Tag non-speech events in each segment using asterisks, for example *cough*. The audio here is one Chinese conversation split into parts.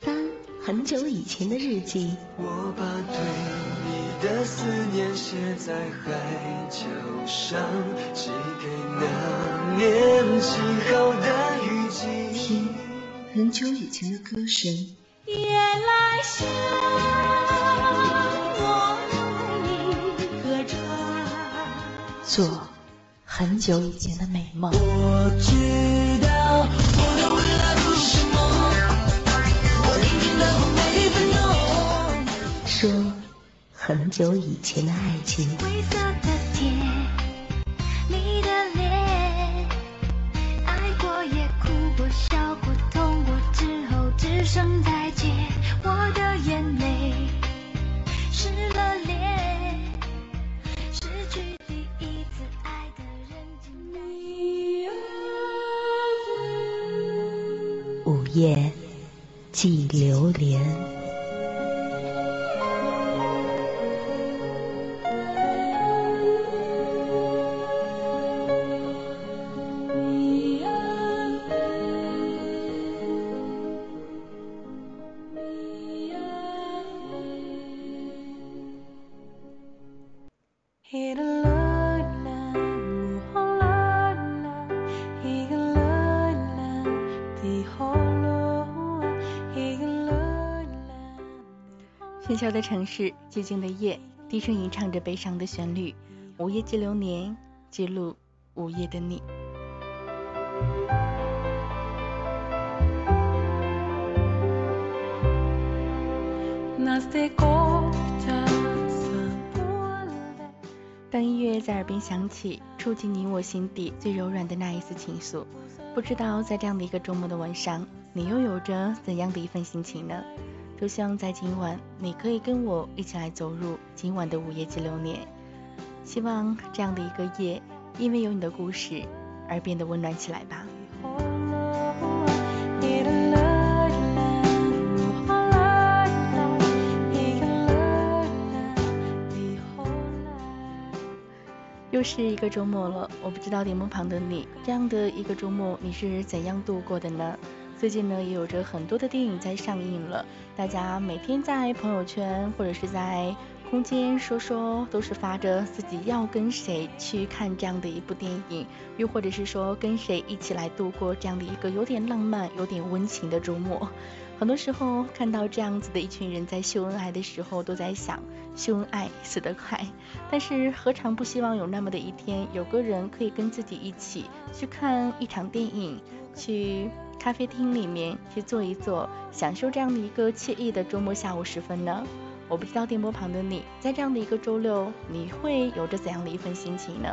翻很久以前的日记，我把对你的思念写在海角上，寄给那年起好的雨季。听很久以前的歌声，夜来香，我为你歌唱。做很久以前的美梦，我知道我的未来不是梦，我聆听的每分钟。说很久以前的爱情，灰色的的城市，寂静的夜，低声吟唱着悲伤的旋律。午夜记流年，记录午夜的你。当音乐在耳边响起，触及你我心底最柔软的那一丝情愫，不知道在这样的一个周末的晚上，你又有着怎样的一份心情呢？就像在今晚，你可以跟我一起来走入今晚的午夜及流年。希望这样的一个夜，因为有你的故事而变得温暖起来吧。又是一个周末了，我不知道屏幕旁的你，这样的一个周末你是怎样度过的呢？最近呢，也有着很多的电影在上映了，大家每天在朋友圈或者是在空间说说，都是发着自己要跟谁去看这样的一部电影，又或者是说跟谁一起来度过这样的一个有点浪漫、有点温情的周末。很多时候看到这样子的一群人在秀恩爱的时候，都在想秀恩爱死得快，但是何尝不希望有那么的一天，有个人可以跟自己一起去看一场电影，去咖啡厅里面去坐一坐，享受这样的一个惬意的周末下午时分呢？我不知道电波旁的你，在这样的一个周六，你会有着怎样的一份心情呢？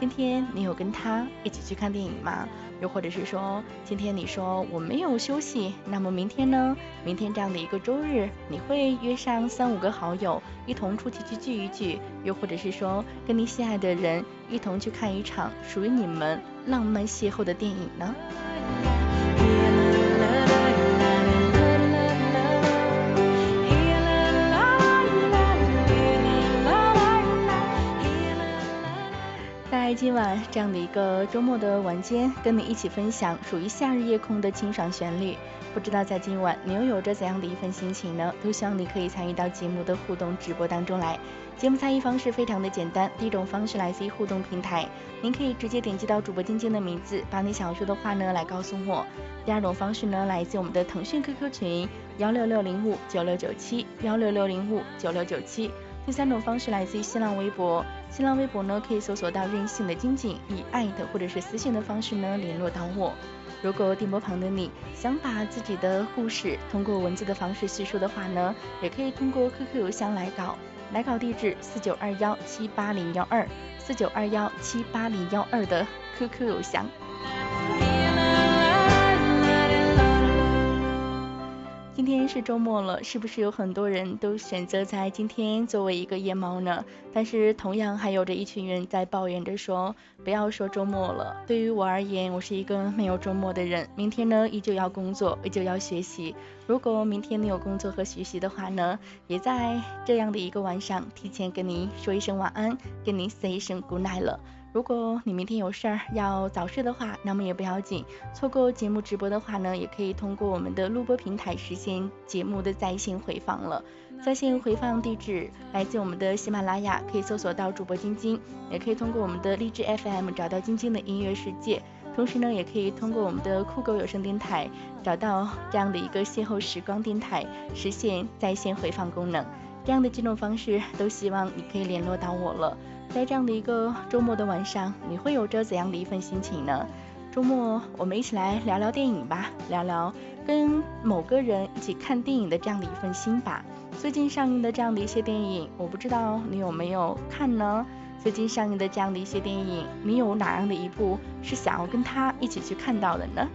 今天你有跟他一起去看电影吗？又或者是说，今天你说我没有休息，那么明天呢？明天这样的一个周日，你会约上三五个好友一同出去去聚一聚，又或者是说，跟你心爱的人一同去看一场属于你们浪漫邂逅的电影呢？在今晚这样的一个周末的晚间，跟你一起分享属于夏日夜空的清爽旋律。不知道在今晚你又有着怎样的一份心情呢？都希望你可以参与到节目的互动直播当中来。节目参与方式非常的简单，第一种方式来自于互动平台，您可以直接点击到主播晶晶的名字，把你想要说的话呢来告诉我。第二种方式呢，来自我们的腾讯 QQ 群幺六六零五九六九七幺六六零五九六九七。第三种方式来自于新浪微博，新浪微博呢可以搜索到任性的晶晶，以艾特或者是私信的方式呢联络到我。如果电波旁的你想把自己的故事通过文字的方式叙述的话呢，也可以通过 QQ 邮箱来稿，来稿地址四九二幺七八零幺二四九二幺七八零幺二的 QQ 邮箱。今天是周末了，是不是有很多人都选择在今天作为一个夜猫呢？但是同样还有着一群人在抱怨着说，不要说周末了。对于我而言，我是一个没有周末的人，明天呢依旧要工作，依旧要学习。如果明天你有工作和学习的话呢，也在这样的一个晚上，提前跟您说一声晚安，跟您 say 一声 good night 了。如果你明天有事儿要早睡的话，那么也不要紧。错过节目直播的话呢，也可以通过我们的录播平台实现节目的在线回放了。在线回放地址来自我们的喜马拉雅，可以搜索到主播晶晶，也可以通过我们的荔枝 FM 找到晶晶的音乐世界。同时呢，也可以通过我们的酷狗有声电台找到这样的一个邂逅时光电台，实现在线回放功能。这样的几种方式都希望你可以联络到我了。在这样的一个周末的晚上，你会有着怎样的一份心情呢？周末我们一起来聊聊电影吧，聊聊跟某个人一起看电影的这样的一份心吧。最近上映的这样的一些电影，我不知道你有没有看呢？最近上映的这样的一些电影，你有哪样的一部是想要跟他一起去看到的呢？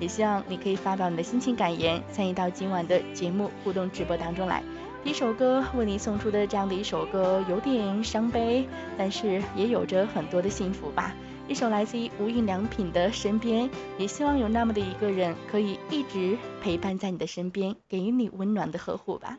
也希望你可以发表你的心情感言，参与到今晚的节目互动直播当中来。一首歌为你送出的这样的一首歌，有点伤悲，但是也有着很多的幸福吧。一首来自于无印良品的《身边》，也希望有那么的一个人，可以一直陪伴在你的身边，给予你温暖的呵护吧。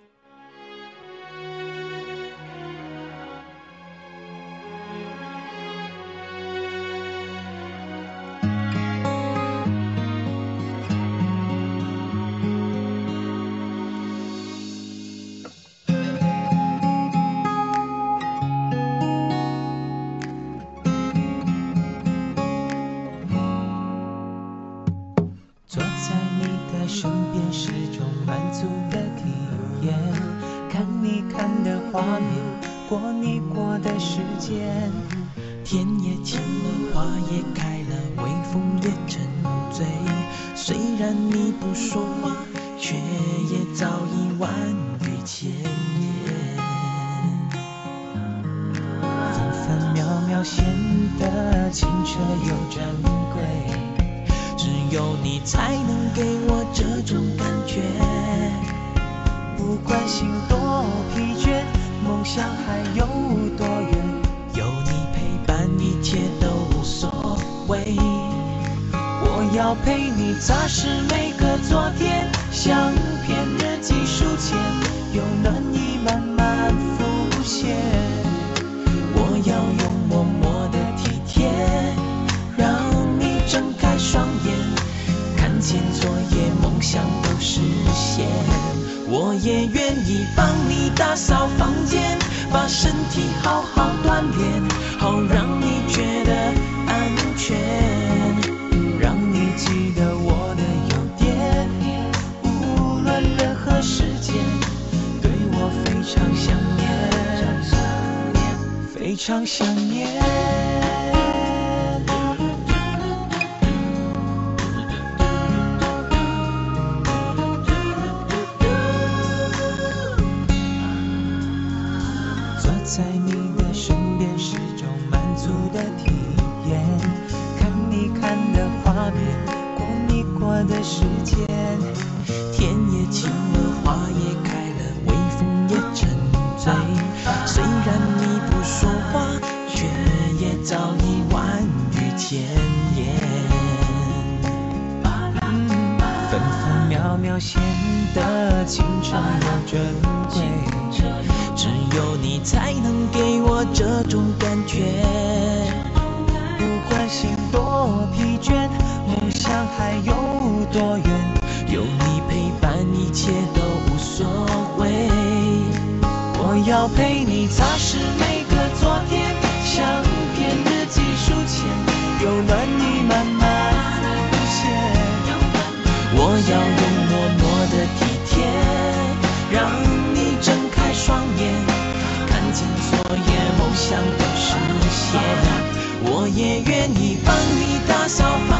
相片想你我也愿意帮你打扫。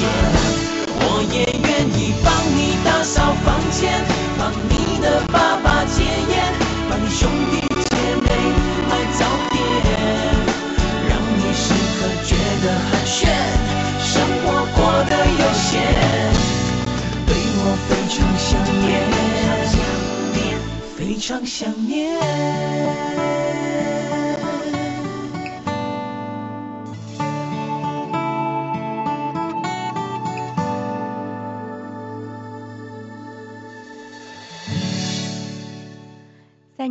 我也愿意帮你打扫房间，帮你的爸爸戒烟，帮你兄弟姐妹买早点，让你时刻觉得很炫，生活过得悠闲，对我非常想念，非常想念。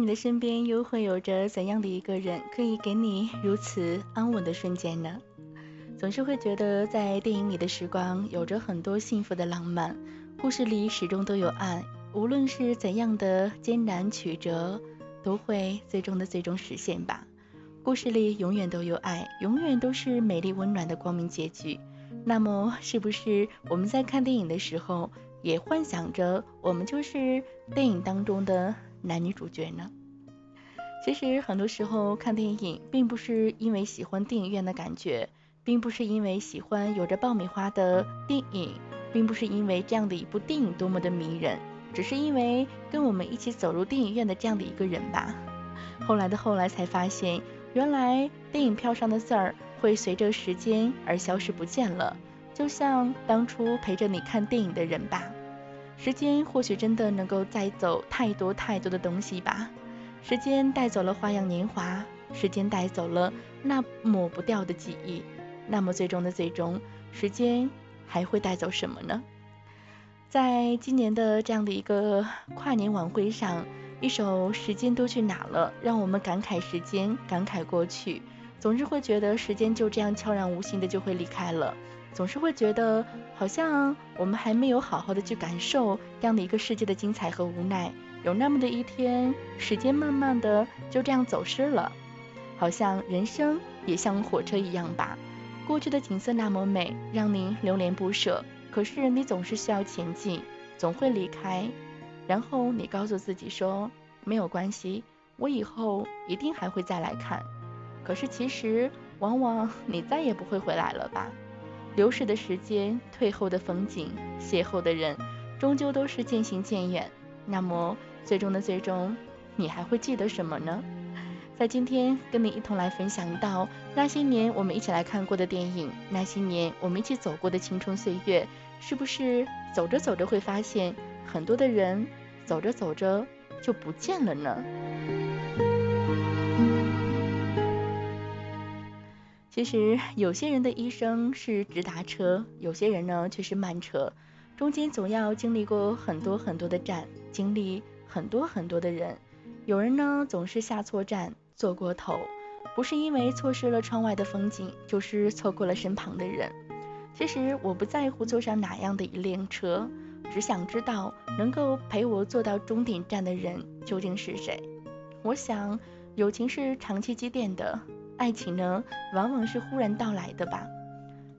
你的身边又会有着怎样的一个人，可以给你如此安稳的瞬间呢？总是会觉得在电影里的时光有着很多幸福的浪漫，故事里始终都有爱，无论是怎样的艰难曲折，都会最终的最终实现吧。故事里永远都有爱，永远都是美丽温暖的光明结局。那么，是不是我们在看电影的时候，也幻想着我们就是电影当中的？男女主角呢？其实很多时候看电影，并不是因为喜欢电影院的感觉，并不是因为喜欢有着爆米花的电影，并不是因为这样的一部电影多么的迷人，只是因为跟我们一起走入电影院的这样的一个人吧。后来的后来才发现，原来电影票上的字儿会随着时间而消失不见了，就像当初陪着你看电影的人吧。时间或许真的能够带走太多太多的东西吧。时间带走了花样年华，时间带走了那抹不掉的记忆。那么最终的最终，时间还会带走什么呢？在今年的这样的一个跨年晚会上，一首《时间都去哪了》，让我们感慨时间，感慨过去。总是会觉得时间就这样悄然无形的就会离开了。总是会觉得，好像我们还没有好好的去感受这样的一个世界的精彩和无奈。有那么的一天，时间慢慢的就这样走失了，好像人生也像火车一样吧。过去的景色那么美，让你流连不舍。可是你总是需要前进，总会离开，然后你告诉自己说，没有关系，我以后一定还会再来看。可是其实，往往你再也不会回来了吧。流逝的时间，退后的风景，邂逅的人，终究都是渐行渐远。那么，最终的最终，你还会记得什么呢？在今天跟你一同来分享到那些年我们一起来看过的电影，那些年我们一起走过的青春岁月，是不是走着走着会发现很多的人，走着走着就不见了呢？其实有些人的一生是直达车，有些人呢却是慢车，中间总要经历过很多很多的站，经历很多很多的人。有人呢总是下错站，坐过头，不是因为错失了窗外的风景，就是错过了身旁的人。其实我不在乎坐上哪样的一辆车，只想知道能够陪我坐到终点站的人究竟是谁。我想，友情是长期积淀的。爱情呢，往往是忽然到来的吧。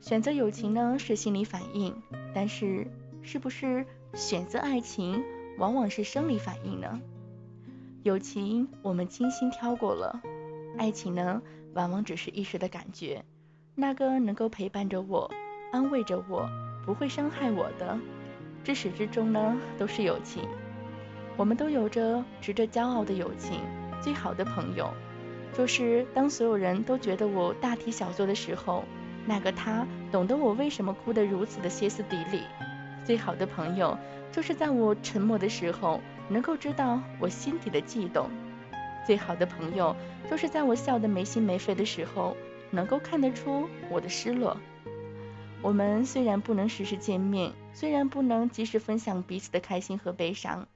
选择友情呢，是心理反应，但是是不是选择爱情，往往是生理反应呢？友情我们精心挑过了，爱情呢，往往只是一时的感觉。那个能够陪伴着我、安慰着我、不会伤害我的，至始至终呢，都是友情。我们都有着值得骄傲的友情，最好的朋友。就是当所有人都觉得我大题小做的时候，那个他懂得我为什么哭得如此的歇斯底里。最好的朋友，就是在我沉默的时候，能够知道我心底的悸动。最好的朋友，就是在我笑得没心没肺的时候，能够看得出我的失落。我们虽然不能时时见面，虽然不能及时分享彼此的开心和悲伤，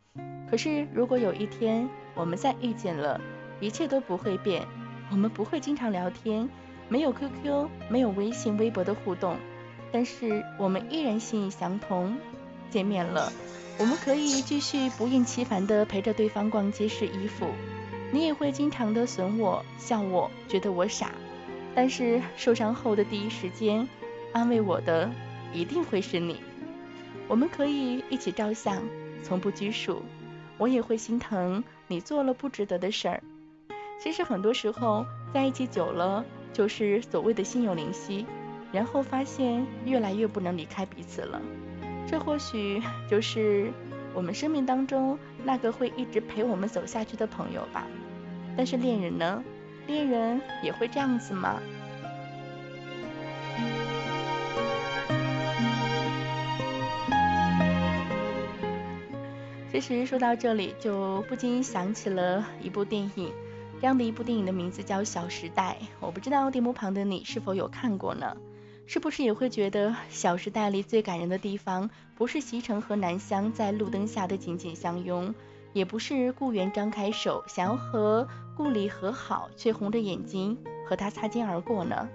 可是如果有一天我们再遇见了，一切都不会变，我们不会经常聊天，没有 QQ，没有微信、微博的互动，但是我们依然心意相通。见面了，我们可以继续不厌其烦地陪着对方逛街试衣服，你也会经常的损我、笑我，觉得我傻。但是受伤后的第一时间，安慰我的一定会是你。我们可以一起照相，从不拘束，我也会心疼你做了不值得的事儿。其实很多时候在一起久了，就是所谓的心有灵犀，然后发现越来越不能离开彼此了。这或许 *laughs* 就是我们生命当中那个会一直陪我们走下去的朋友吧。但是恋人呢？恋人也会这样子吗？其实说到这里，就不禁想起了一部电影，这样的一部电影的名字叫《小时代》。我不知道电幕旁的你是否有看过呢？是不是也会觉得《小时代》里最感人的地方，不是席城和南湘在路灯下的紧紧相拥，也不是顾源张开手想要和顾里和好，却红着眼睛和他擦肩而过呢？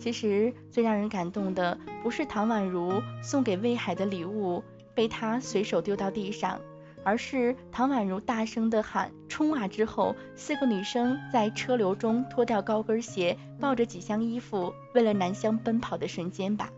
其实最让人感动的，不是唐宛如送给魏海的礼物被他随手丢到地上。而是唐宛如大声的喊“冲啊”之后，四个女生在车流中脱掉高跟鞋，抱着几箱衣服，为了南湘奔跑的瞬间吧。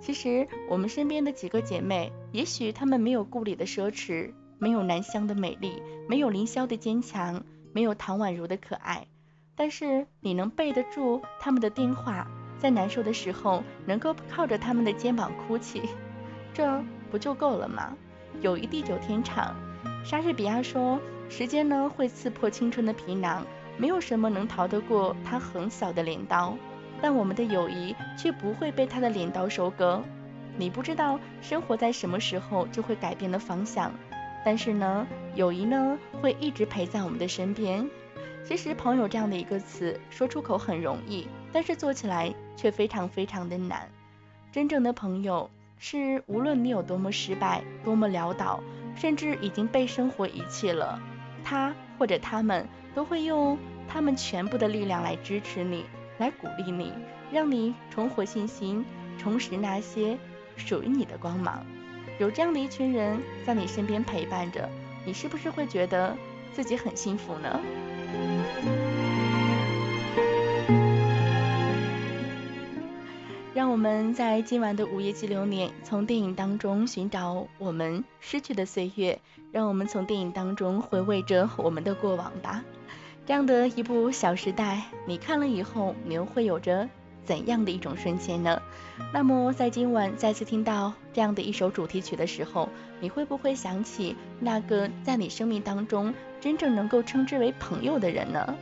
其实我们身边的几个姐妹，也许她们没有顾里的奢侈，没有南湘的美丽，没有凌霄的坚强，没有唐宛如的可爱，但是你能背得住她们的电话，在难受的时候能够靠着她们的肩膀哭泣，*laughs* 这不就够了吗？友谊地久天长，莎士比亚说：“时间呢会刺破青春的皮囊，没有什么能逃得过他横扫的镰刀。但我们的友谊却不会被他的镰刀收割。你不知道生活在什么时候就会改变了方向，但是呢，友谊呢会一直陪在我们的身边。其实，朋友这样的一个词说出口很容易，但是做起来却非常非常的难。真正的朋友。”是无论你有多么失败，多么潦倒，甚至已经被生活遗弃了，他或者他们都会用他们全部的力量来支持你，来鼓励你，让你重获信心，重拾那些属于你的光芒。有这样的一群人在你身边陪伴着，你是不是会觉得自己很幸福呢？让我们在今晚的午夜激流年，从电影当中寻找我们失去的岁月，让我们从电影当中回味着我们的过往吧。这样的一部《小时代》，你看了以后，你又会有着怎样的一种瞬间呢？那么，在今晚再次听到这样的一首主题曲的时候，你会不会想起那个在你生命当中真正能够称之为朋友的人呢？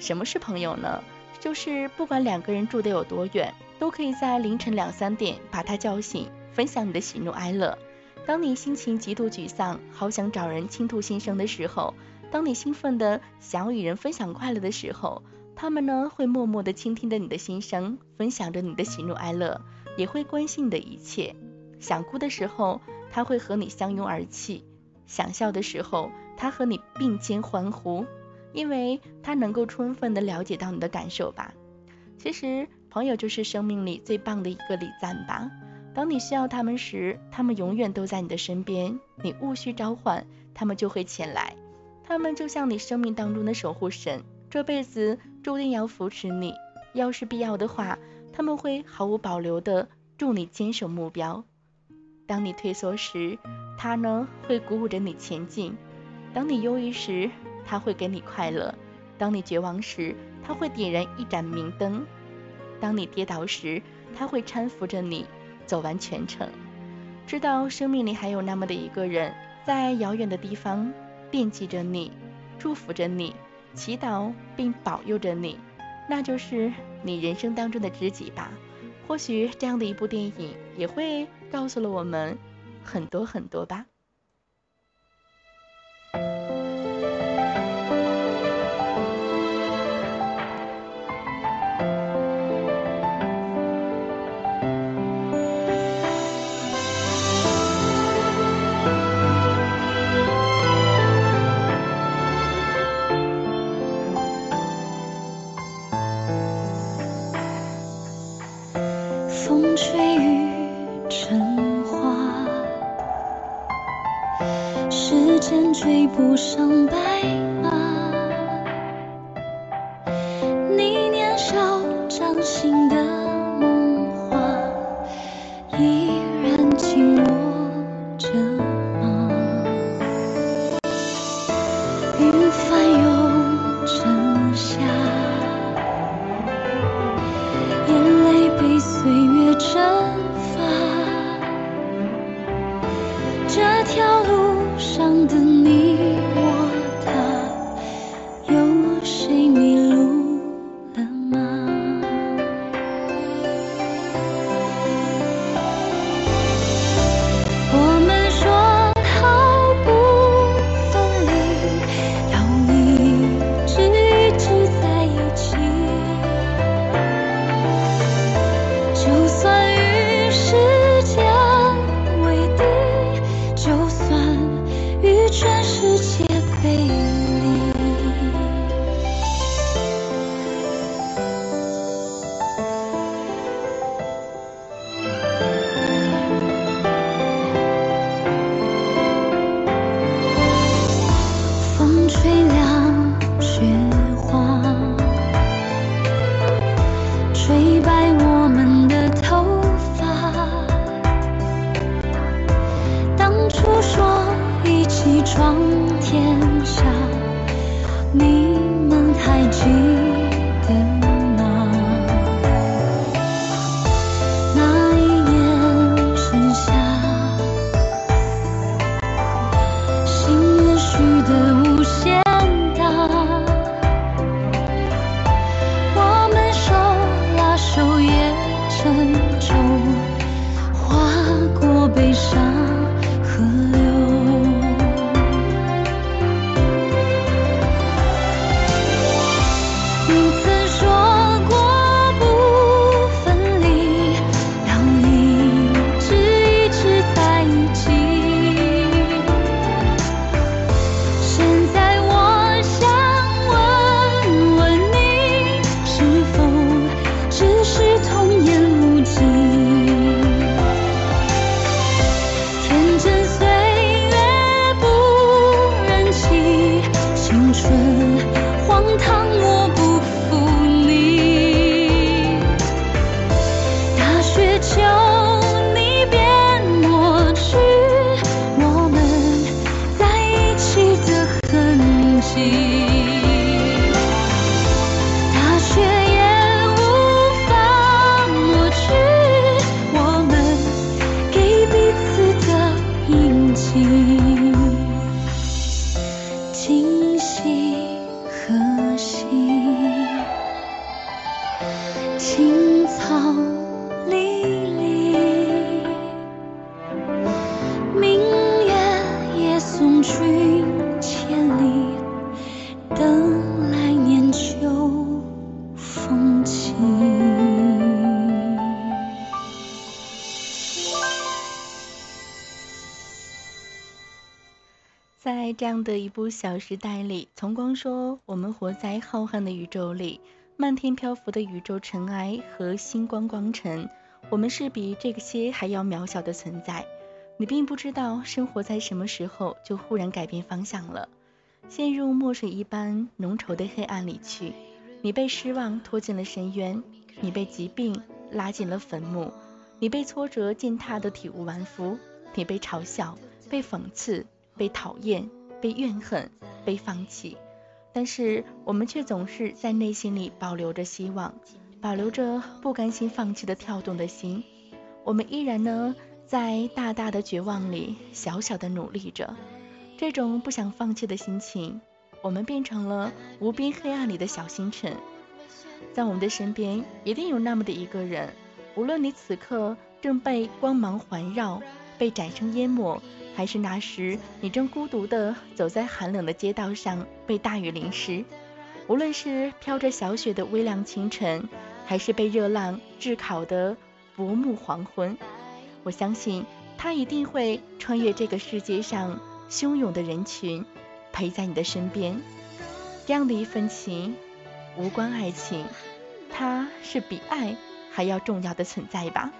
什么是朋友呢？就是不管两个人住得有多远。都可以在凌晨两三点把他叫醒，分享你的喜怒哀乐。当你心情极度沮丧，好想找人倾吐心声的时候；当你兴奋的想要与人分享快乐的时候，他们呢会默默的倾听着你的心声，分享着你的喜怒哀乐，也会关心你的一切。想哭的时候，他会和你相拥而泣；想笑的时候，他和你并肩欢呼，因为他能够充分的了解到你的感受吧。其实。朋友就是生命里最棒的一个礼赞吧。当你需要他们时，他们永远都在你的身边。你无需召唤，他们就会前来。他们就像你生命当中的守护神，这辈子注定要扶持你。要是必要的话，他们会毫无保留地助你坚守目标。当你退缩时，他呢会鼓舞着你前进；当你忧郁时，他会给你快乐；当你绝望时，他会点燃一盏明灯。当你跌倒时，他会搀扶着你走完全程。知道生命里还有那么的一个人，在遥远的地方惦记着你，祝福着你，祈祷并保佑着你，那就是你人生当中的知己吧。或许这样的一部电影也会告诉了我们很多很多吧。的一部小时代里，从光说我们活在浩瀚的宇宙里，漫天漂浮的宇宙尘埃和星光光尘，我们是比这些还要渺小的存在。你并不知道生活在什么时候就忽然改变方向了，陷入墨水一般浓稠的黑暗里去。你被失望拖进了深渊，你被疾病拉进了坟墓，你被挫折践踏得体无完肤，你被嘲笑、被讽刺、被讨厌、被怨恨、被放弃。但是我们却总是在内心里保留着希望，保留着不甘心放弃的跳动的心。我们依然呢，在大大的绝望里小小的努力着。这种不想放弃的心情，我们变成了无边黑暗里的小星辰。在我们的身边，一定有那么的一个人，无论你此刻正被光芒环绕，被掌声淹没，还是那时你正孤独地走在寒冷的街道上，被大雨淋湿；无论是飘着小雪的微凉清晨，还是被热浪炙烤的薄暮黄昏，我相信他一定会穿越这个世界上汹涌的人群，陪在你的身边。这样的一份情，无关爱情，它是比爱还要重要的存在吧。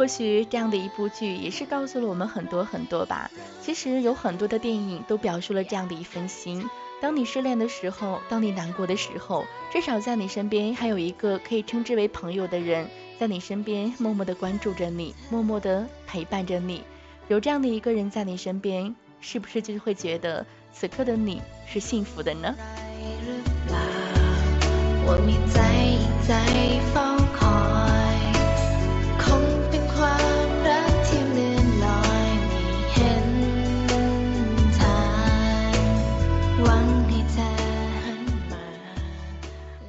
或许这样的一部剧也是告诉了我们很多很多吧，其实有很多的电影都表述了这样的一份心，当你失恋的时候，当你难过的时候，至少在你身边还有一个可以称之为朋友的人在你身边默默的关注着你，默默的陪伴着你。有这样的一个人在你身边，是不是就会觉得此刻的你是幸福的呢？我命在，在疯狂。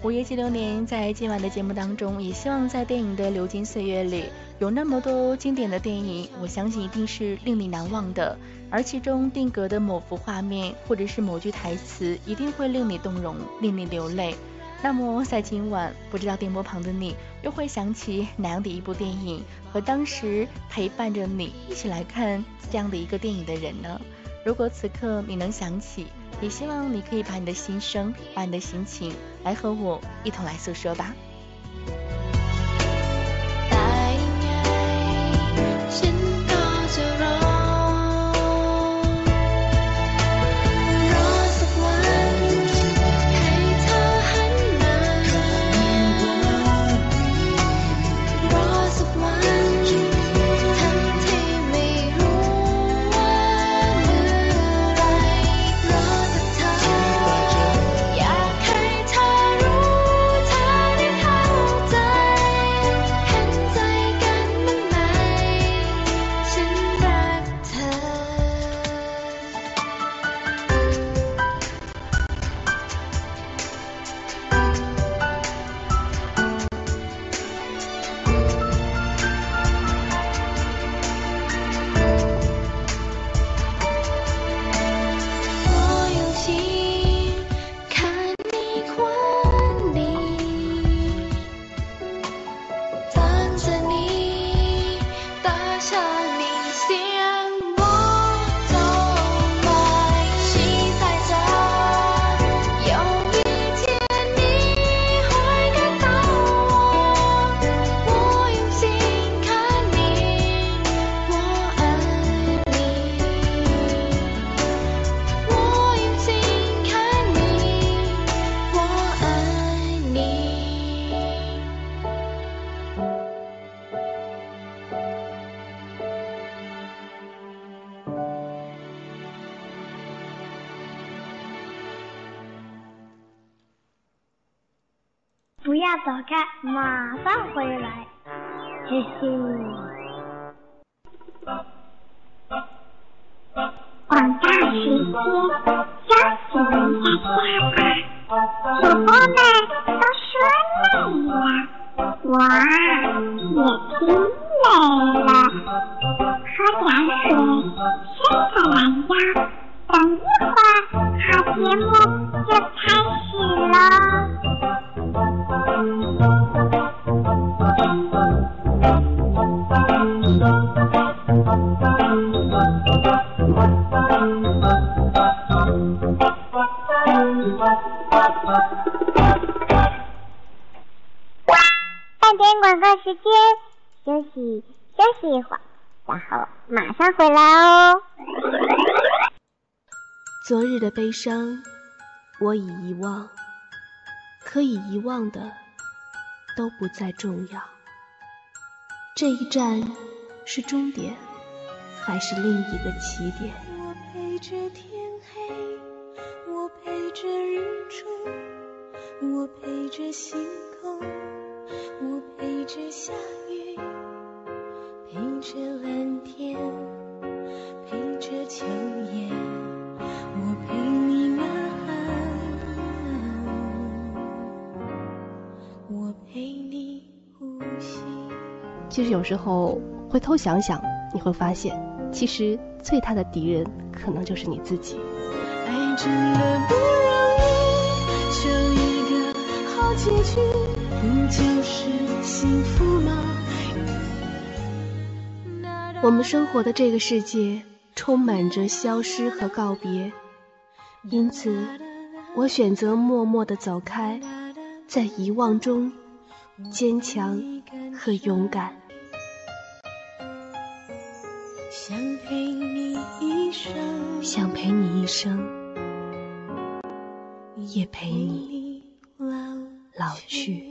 午夜激流年在今晚的节目当中，也希望在电影的流金岁月里，有那么多经典的电影，我相信一定是令你难忘的。而其中定格的某幅画面，或者是某句台词，一定会令你动容，令你流泪。那么在今晚，不知道电波旁的你，又会想起哪样的一部电影，和当时陪伴着你一起来看这样的一个电影的人呢？如果此刻你能想起，也希望你可以把你的心声，把你的心情，来和我一同来诉说吧。伸个懒腰，等一会儿好节目就悲伤，我已遗忘，可以遗忘的都不再重要。这一站是终点，还是另一个起点？我陪着天黑，我陪着日出，我陪着星有时候回头想想，你会发现，其实最大的敌人可能就是你自己。爱真的不容易，求一个好结局，不就是幸福吗？我们生活的这个世界充满着消失和告别，因此，我选择默默的走开，在遗忘中坚强和勇敢。想陪你一生，想陪你一生，也陪你老老去。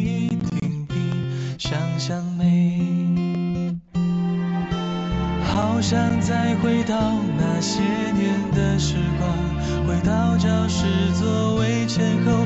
想再回到那些年的时光，回到教室座位前后，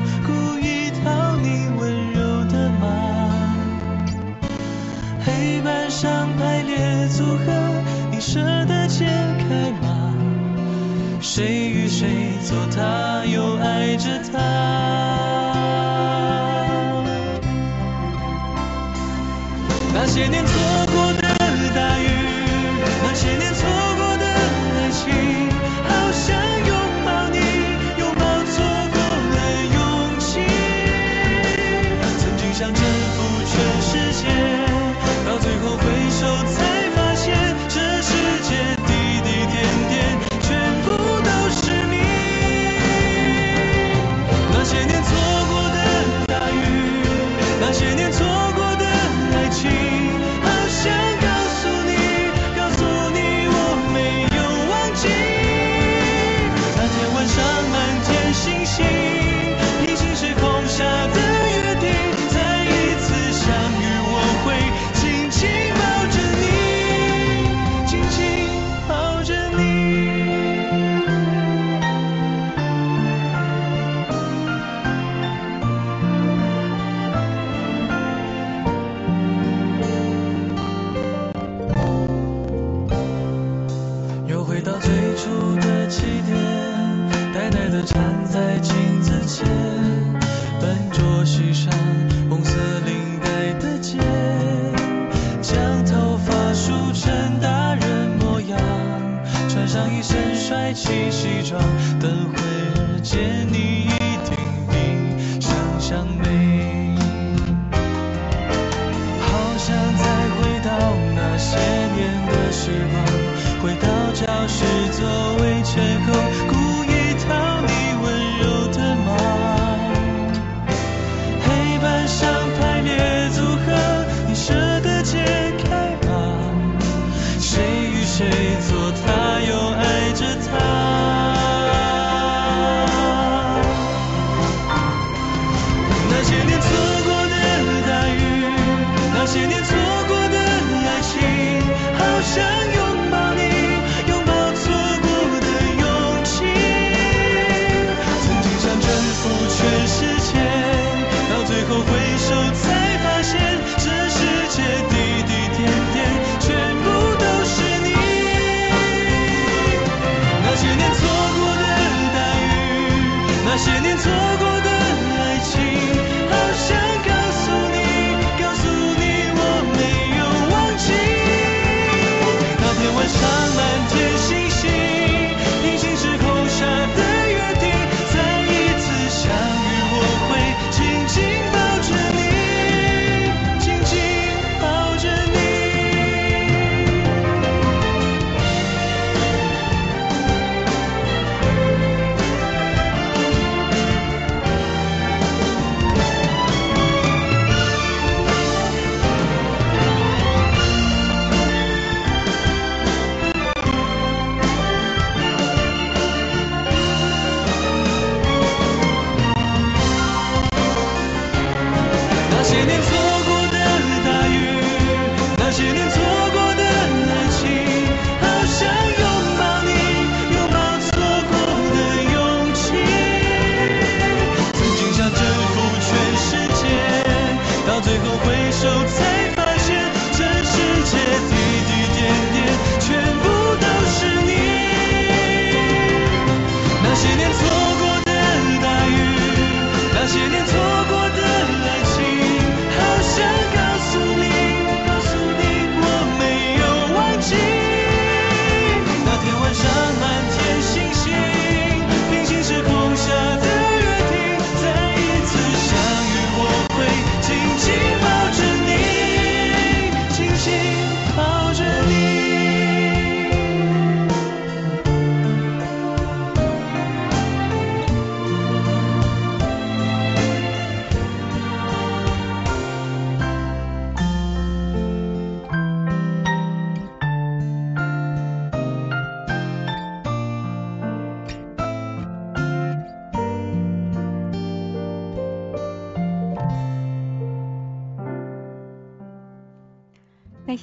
服全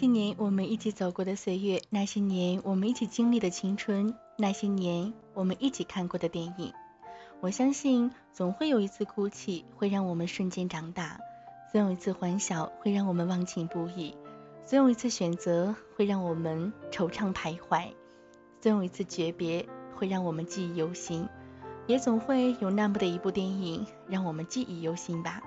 那些年我们一起走过的岁月，那些年我们一起经历的青春，那些年我们一起看过的电影，我相信总会有一次哭泣会让我们瞬间长大，总有一次欢笑会让我们忘情不已，总有一次选择会让我们惆怅徘徊，总有一次诀别会让我们记忆犹新，也总会有那么的一部电影让我们记忆犹新吧。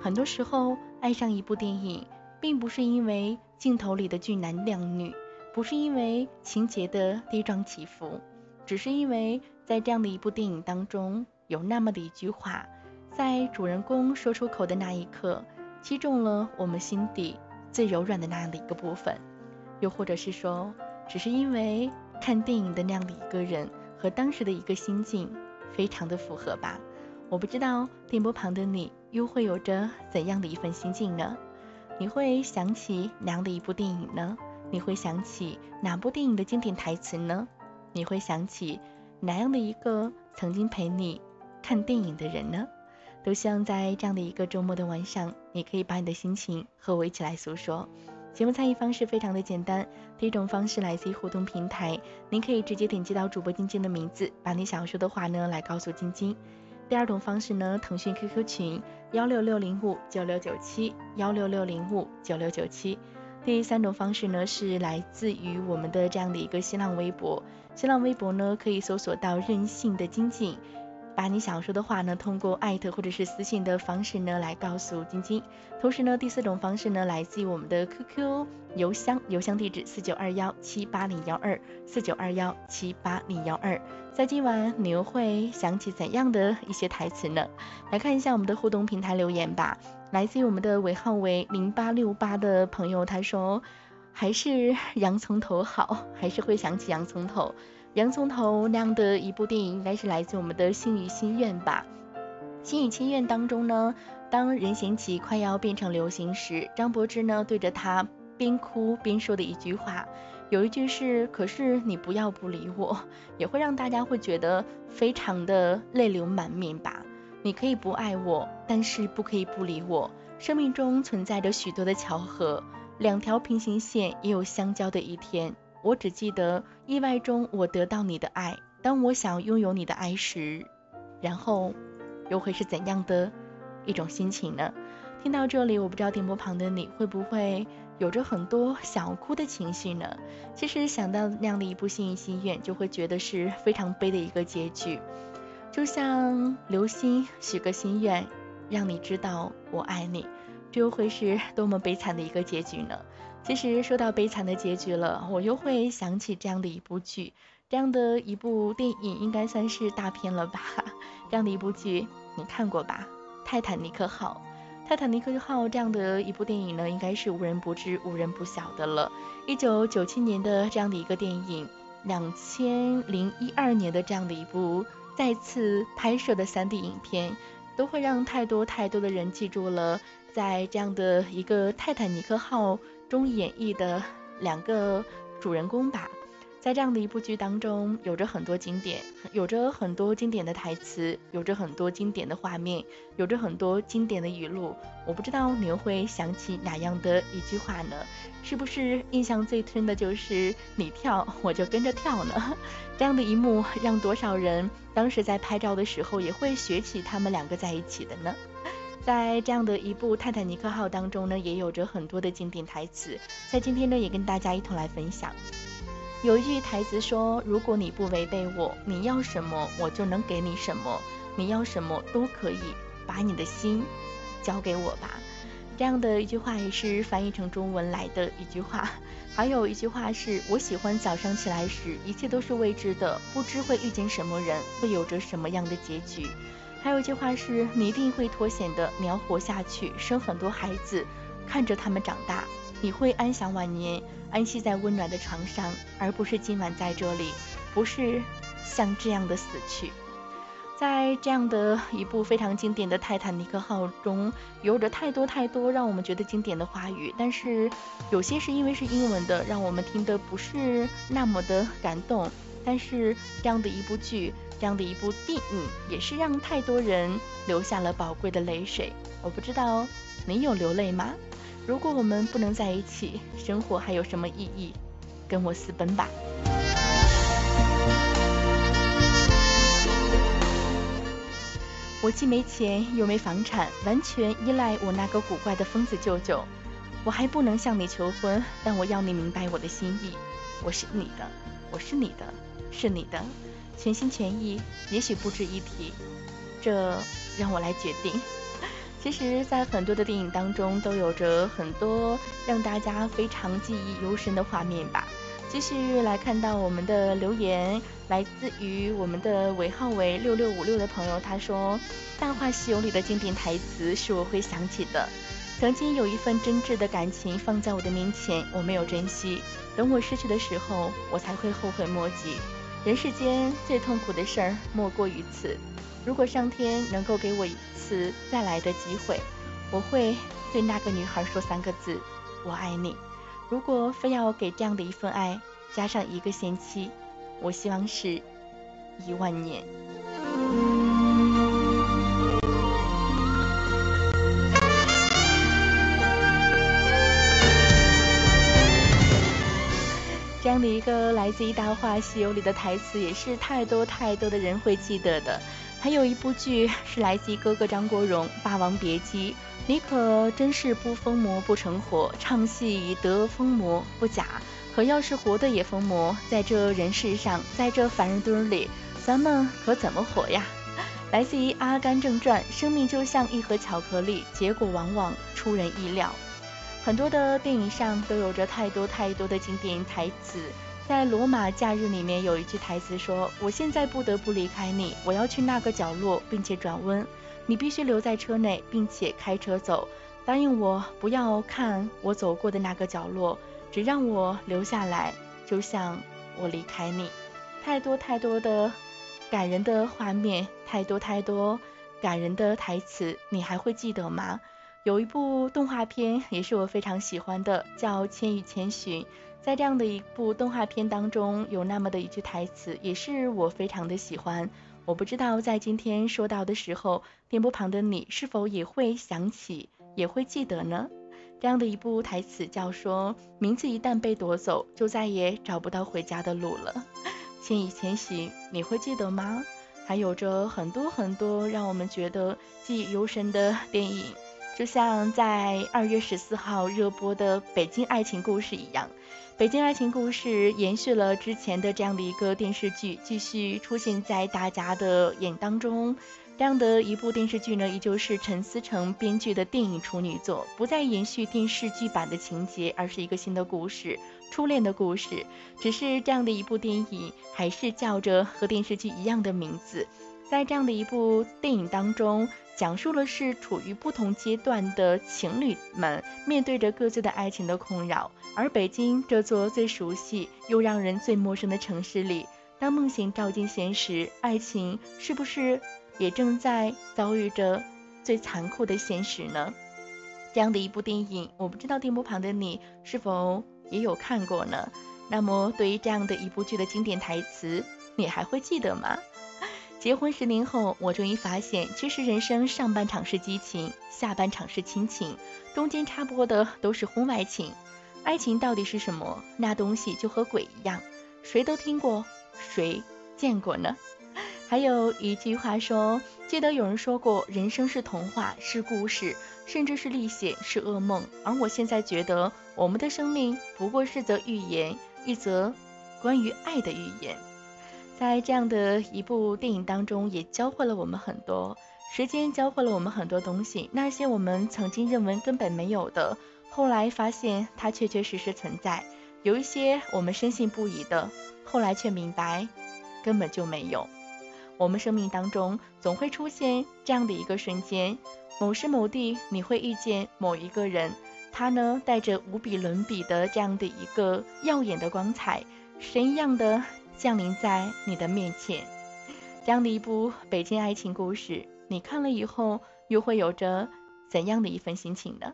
很多时候，爱上一部电影，并不是因为镜头里的俊男靓女，不是因为情节的跌宕起伏，只是因为在这样的一部电影当中，有那么的一句话，在主人公说出口的那一刻，击中了我们心底最柔软的那样的一个部分。又或者是说，只是因为看电影的那样的一个人和当时的一个心境非常的符合吧。我不知道电波旁的你又会有着怎样的一份心境呢？你会想起哪样的一部电影呢？你会想起哪部电影的经典台词呢？你会想起哪样的一个曾经陪你看电影的人呢？都希望在这样的一个周末的晚上，你可以把你的心情和我一起来诉说。节目参与方式非常的简单，第一种方式来自于互动平台，您可以直接点击到主播晶晶的名字，把你想要说的话呢来告诉晶晶。第二种方式呢，腾讯 QQ 群幺六六零五九六九七幺六六零五九六九七。第三种方式呢，是来自于我们的这样的一个新浪微博，新浪微博呢可以搜索到任性的金靖，把你想说的话呢，通过艾特或者是私信的方式呢来告诉晶晶。同时呢，第四种方式呢，来自于我们的 QQ 邮箱，邮箱地址四九二幺七八零幺二四九二幺七八零幺二。在今晚你又会想起怎样的一些台词呢？来看一下我们的互动平台留言吧。来自于我们的尾号为零八六八的朋友，他说还是 *laughs* 洋葱头好，还是会想起洋葱头。洋葱头那样的一部电影，应该是来自我们的《心语心愿》吧。《心语心愿》当中呢，当任贤齐快要变成流星时，张柏芝呢对着他边哭边说的一句话，有一句是“可是你不要不理我”，*laughs* 也会让大家会觉得非常的泪流满面吧。你可以不爱我，但是不可以不理我。生命中存在着许多的巧合，两条平行线也有相交的一天。我只记得意外中我得到你的爱，当我想拥有你的爱时，然后又会是怎样的一种心情呢？听到这里，我不知道电波旁的你会不会有着很多想哭的情绪呢？其实想到那样的一部心语心愿，就会觉得是非常悲的一个结局，就像流星许个心愿，让你知道我爱你，这又会是多么悲惨的一个结局呢？其实说到悲惨的结局了，我又会想起这样的一部剧，这样的一部电影应该算是大片了吧？这样的一部剧你看过吧？《泰坦尼克号》，《泰坦尼克号》这样的一部电影呢，应该是无人不知、无人不晓的了。一九九七年的这样的一个电影，两千零一二年的这样的一部再次拍摄的三 D 影片，都会让太多太多的人记住了，在这样的一个泰坦尼克号。中演绎的两个主人公吧，在这样的一部剧当中，有着很多经典，有着很多经典的台词，有着很多经典的画面，有着很多经典的语录。我不知道你又会想起哪样的一句话呢？是不是印象最深的就是你跳，我就跟着跳呢？*laughs* 这样的一幕，让多少人当时在拍照的时候也会学起他们两个在一起的呢？在这样的一部《泰坦尼克号》当中呢，也有着很多的经典台词。在今天呢，也跟大家一同来分享。有一句台词说：“如果你不违背我，你要什么我就能给你什么，你要什么都可以，把你的心交给我吧。”这样的一句话也是翻译成中文来的一句话。还有一句话是：“我喜欢早上起来时，一切都是未知的，不知会遇见什么人，会有着什么样的结局。”还有一句话是：你一定会脱险的，你要活下去，生很多孩子，看着他们长大，你会安享晚年，安息在温暖的床上，而不是今晚在这里，不是像这样的死去。在这样的一部非常经典的《泰坦尼克号》中，有着太多太多让我们觉得经典的话语，但是有些是因为是英文的，让我们听得不是那么的感动。但是这样的一部剧。这样的一部电影也是让太多人流下了宝贵的泪水。我不知道你有流泪吗？如果我们不能在一起，生活还有什么意义？跟我私奔吧。我既没钱又没房产，完全依赖我那个古怪的疯子舅舅。我还不能向你求婚，但我要你明白我的心意。我是你的，我是你的，是你的。全心全意，也许不值一提，这让我来决定。其实，在很多的电影当中，都有着很多让大家非常记忆犹深的画面吧。继续来看到我们的留言，来自于我们的尾号为六六五六的朋友，他说：《大话西游》里的经典台词是我会想起的。曾经有一份真挚的感情放在我的面前，我没有珍惜，等我失去的时候，我才会后悔莫及。人世间最痛苦的事儿莫过于此。如果上天能够给我一次再来的机会，我会对那个女孩说三个字：我爱你。如果非要给这样的一份爱加上一个限期，我希望是一万年。样的一个来自于《大话西游》里的台词，也是太多太多的人会记得的。还有一部剧是来自哥哥张国荣《霸王别姬》，你可真是不疯魔不成活，唱戏以得疯魔不假。可要是活的也疯魔，在这人世上，在这凡人堆里，咱们可怎么活呀？*laughs* 来自于《阿甘正传》，生命就像一盒巧克力，结果往往出人意料。很多的电影上都有着太多太多的经典台词。在《罗马假日》里面有一句台词说：“我现在不得不离开你，我要去那个角落，并且转弯。你必须留在车内，并且开车走。答应我，不要看我走过的那个角落，只让我留下来，就像我离开你。”太多太多的。感人的画面太多太多，感人的台词你还会记得吗？有一部动画片也是我非常喜欢的，叫《千与千寻》。在这样的一部动画片当中，有那么的一句台词，也是我非常的喜欢。我不知道在今天说到的时候，电波旁的你是否也会想起，也会记得呢？这样的一部台词叫说：名字一旦被夺走，就再也找不到回家的路了。千与千寻，你会记得吗？还有着很多很多让我们觉得记忆犹深的电影，就像在二月十四号热播的《北京爱情故事》一样，《北京爱情故事》延续了之前的这样的一个电视剧，继续出现在大家的眼当中。这样的一部电视剧呢，依旧是陈思诚编剧的电影处女作，不再延续电视剧版的情节，而是一个新的故事。初恋的故事，只是这样的一部电影，还是叫着和电视剧一样的名字。在这样的一部电影当中，讲述了是处于不同阶段的情侣们面对着各自的爱情的困扰。而北京这座最熟悉又让人最陌生的城市里，当梦醒照进现实，爱情是不是也正在遭遇着最残酷的现实呢？这样的一部电影，我不知道电波旁的你是否。也有看过呢。那么，对于这样的一部剧的经典台词，你还会记得吗？结婚十年后，我终于发现，其实人生上半场是激情，下半场是亲情，中间插播的都是婚外情。爱情到底是什么？那东西就和鬼一样，谁都听过，谁见过呢？还有一句话说，记得有人说过，人生是童话，是故事。甚至是历险，是噩梦。而我现在觉得，我们的生命不过是则寓言，一则关于爱的寓言。在这样的一部电影当中，也教会了我们很多。时间教会了我们很多东西，那些我们曾经认为根本没有的，后来发现它确确实实存在。有一些我们深信不疑的，后来却明白根本就没有。我们生命当中总会出现这样的一个瞬间。某时某地，你会遇见某一个人，他呢带着无比伦比的这样的一个耀眼的光彩，神一样的降临在你的面前。这样的一部北京爱情故事，你看了以后又会有着怎样的一份心情呢？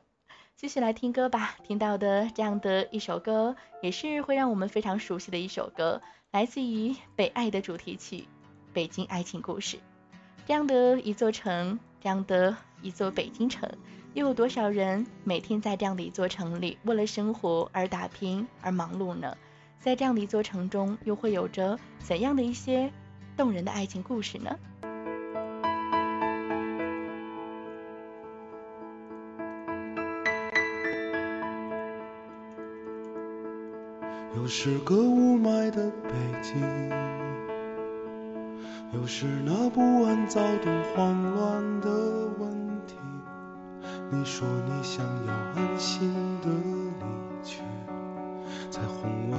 继续来听歌吧，听到的这样的一首歌，也是会让我们非常熟悉的一首歌，来自于《北爱》的主题曲《北京爱情故事》。这样的一座城，这样的。一座北京城，又有多少人每天在这样的一座城里为了生活而打拼而忙碌呢？在这样的一座城中，又会有着怎样的一些动人的爱情故事呢？又是个雾霾的北京，又是那不安、躁动、慌乱的问题。你说你想要安心的离去，才哄我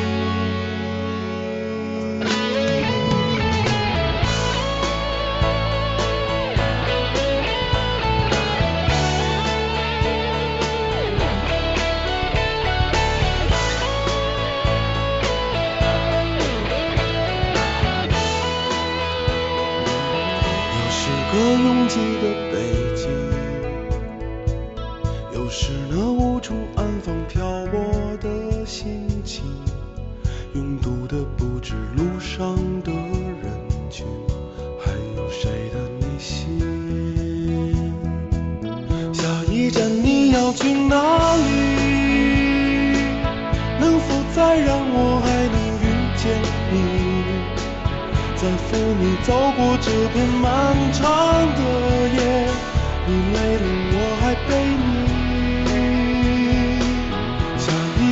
拥挤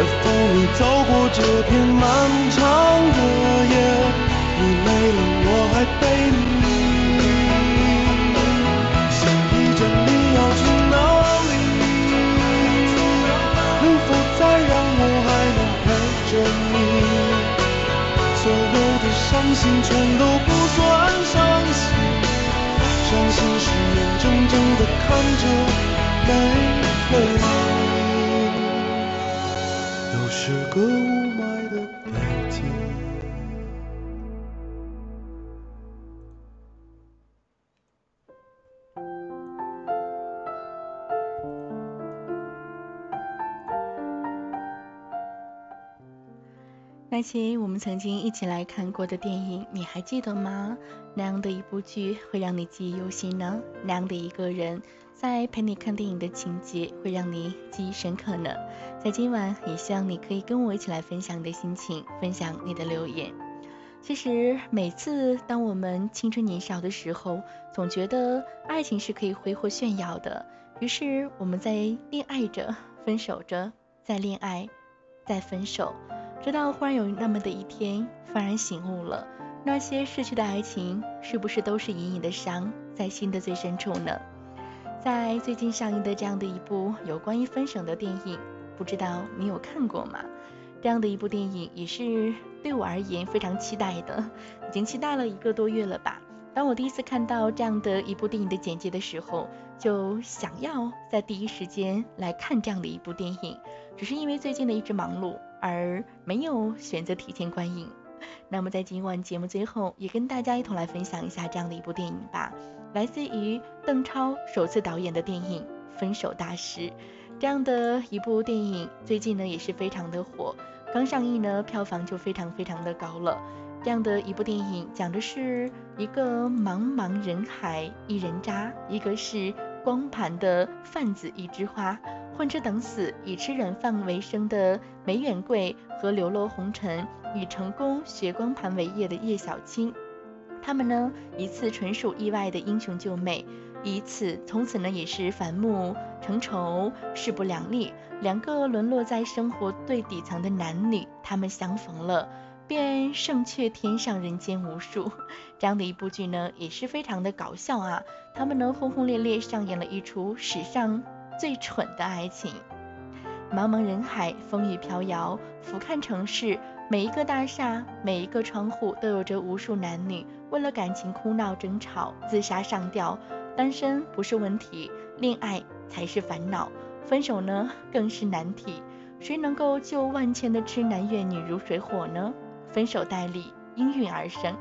在风里走过这片漫长的夜，你累了我还背你。下一站你要去哪里？能否再让我还能陪着你？所有的伤心全都不算伤心，伤心是眼睁睁的看着没了你，那些我们曾经一起来看过的电影，你还记得吗？那样的一部剧会让你记忆犹新呢？那样的一个人，在陪你看电影的情节会让你记忆深刻呢？在今晚，也希望你可以跟我一起来分享你的心情，分享你的留言。其实每次当我们青春年少的时候，总觉得爱情是可以挥霍炫耀的，于是我们在恋爱着，分手着，再恋爱，再分手。直到忽然有那么的一天，幡然醒悟了，那些逝去的爱情，是不是都是隐隐的伤，在心的最深处呢？在最近上映的这样的一部有关于分手的电影，不知道你有看过吗？这样的一部电影也是对我而言非常期待的，已经期待了一个多月了吧。当我第一次看到这样的一部电影的简介的时候，就想要在第一时间来看这样的一部电影，只是因为最近的一直忙碌。而没有选择提前观影。那么在今晚节目最后，也跟大家一同来分享一下这样的一部电影吧，来自于邓超首次导演的电影《分手大师》。这样的一部电影最近呢也是非常的火，刚上映呢票房就非常非常的高了。这样的一部电影讲的是一个茫茫人海一人渣，一个是光盘的贩子一枝花。混吃等死，以吃软饭为生的梅远贵和流落红尘，以成功学光盘为业的叶小青，他们呢一次纯属意外的英雄救美，一次从此呢也是反目成仇，势不两立。两个沦落在生活最底层的男女，他们相逢了，便胜却天上人间无数。这样的一部剧呢也是非常的搞笑啊，他们呢轰轰烈烈上演了一出史上。最蠢的爱情，茫茫人海，风雨飘摇，俯瞰城市，每一个大厦，每一个窗户，都有着无数男女为了感情哭闹争吵，自杀上吊。单身不是问题，恋爱才是烦恼，分手呢更是难题。谁能够救万千的痴男怨女如水火呢？分手代理应运而生。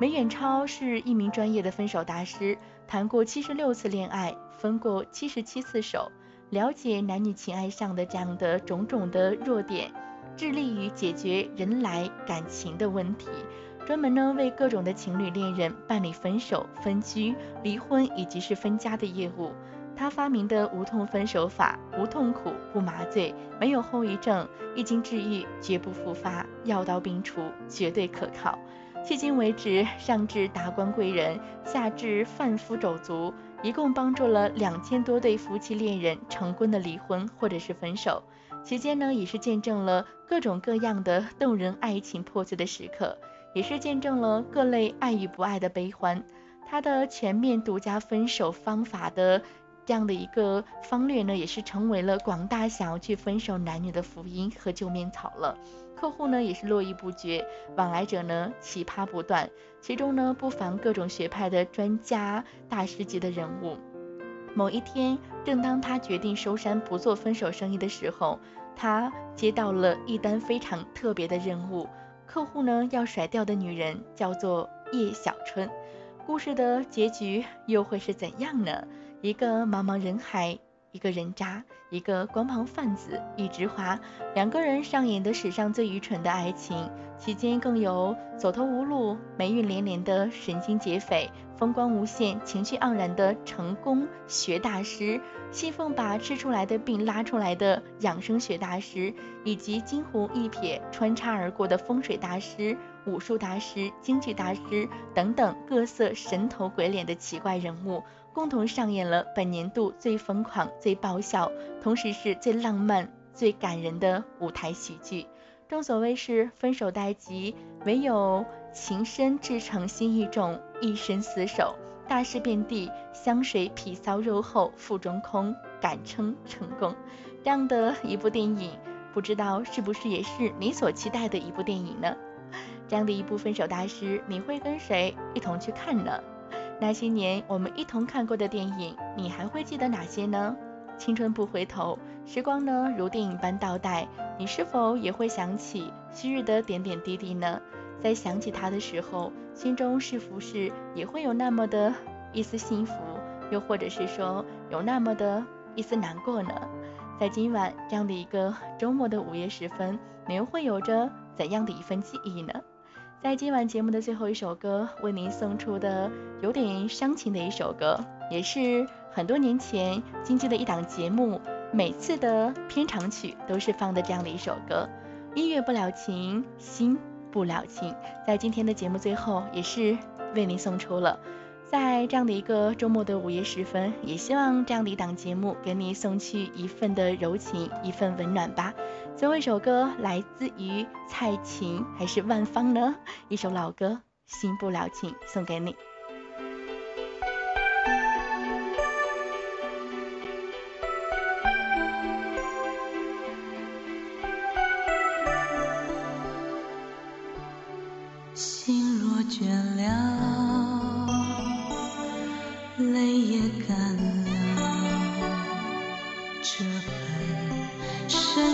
梅远超是一名专业的分手大师。谈过七十六次恋爱，分过七十七次手，了解男女情爱上的这样的种种的弱点，致力于解决人来感情的问题，专门呢为各种的情侣恋人办理分手、分居、离婚以及是分家的业务。他发明的无痛分手法，无痛苦、不麻醉，没有后遗症，一经治愈绝不复发，药到病除，绝对可靠。迄今为止，上至达官贵人，下至贩夫走卒，一共帮助了两千多对夫妻恋人成功的离婚或者是分手。期间呢，也是见证了各种各样的动人爱情破碎的时刻，也是见证了各类爱与不爱的悲欢。他的全面独家分手方法的这样的一个方略呢，也是成为了广大想要去分手男女的福音和救命草了。客户呢也是络绎不绝，往来者呢奇葩不断，其中呢不乏各种学派的专家、大师级的人物。某一天，正当他决定收山不做分手生意的时候，他接到了一单非常特别的任务。客户呢要甩掉的女人叫做叶小春。故事的结局又会是怎样呢？一个茫茫人海，一个人渣，一个光膀贩子，一枝花，两个人上演的史上最愚蠢的爱情，期间更有走投无路、霉运连连的神经劫匪，风光无限、情绪盎然的成功学大师，信奉把吃出来的病拉出来的养生学大师，以及惊鸿一瞥穿插而过的风水大师。武术大师、京剧大师等等各色神头鬼脸的奇怪人物，共同上演了本年度最疯狂、最爆笑，同时是最浪漫、最感人的舞台喜剧。正所谓是分手待急，唯有情深至诚心意重，一生厮守。大事遍地，香水皮骚肉厚腹中空，敢称成功。这样的一部电影，不知道是不是也是你所期待的一部电影呢？这样的一部分手大师，你会跟谁一同去看呢？那些年我们一同看过的电影，你还会记得哪些呢？青春不回头，时光呢如电影般倒带，你是否也会想起昔日的点点滴滴呢？在想起他的时候，心中是不是也会有那么的一丝幸福，又或者是说有那么的一丝难过呢？在今晚这样的一个周末的午夜时分，你又会有着怎样的一份记忆呢？在今晚节目的最后一首歌，为您送出的有点伤情的一首歌，也是很多年前经济的一档节目，每次的片场曲都是放的这样的一首歌。音乐不了情，心不了情，在今天的节目最后，也是为您送出了。在这样的一个周末的午夜时分，也希望这样的一档节目给你送去一份的柔情，一份温暖吧。最后一首歌来自于蔡琴还是万芳呢？一首老歌《心不了情》送给你。心若倦了，泪也干了，这份深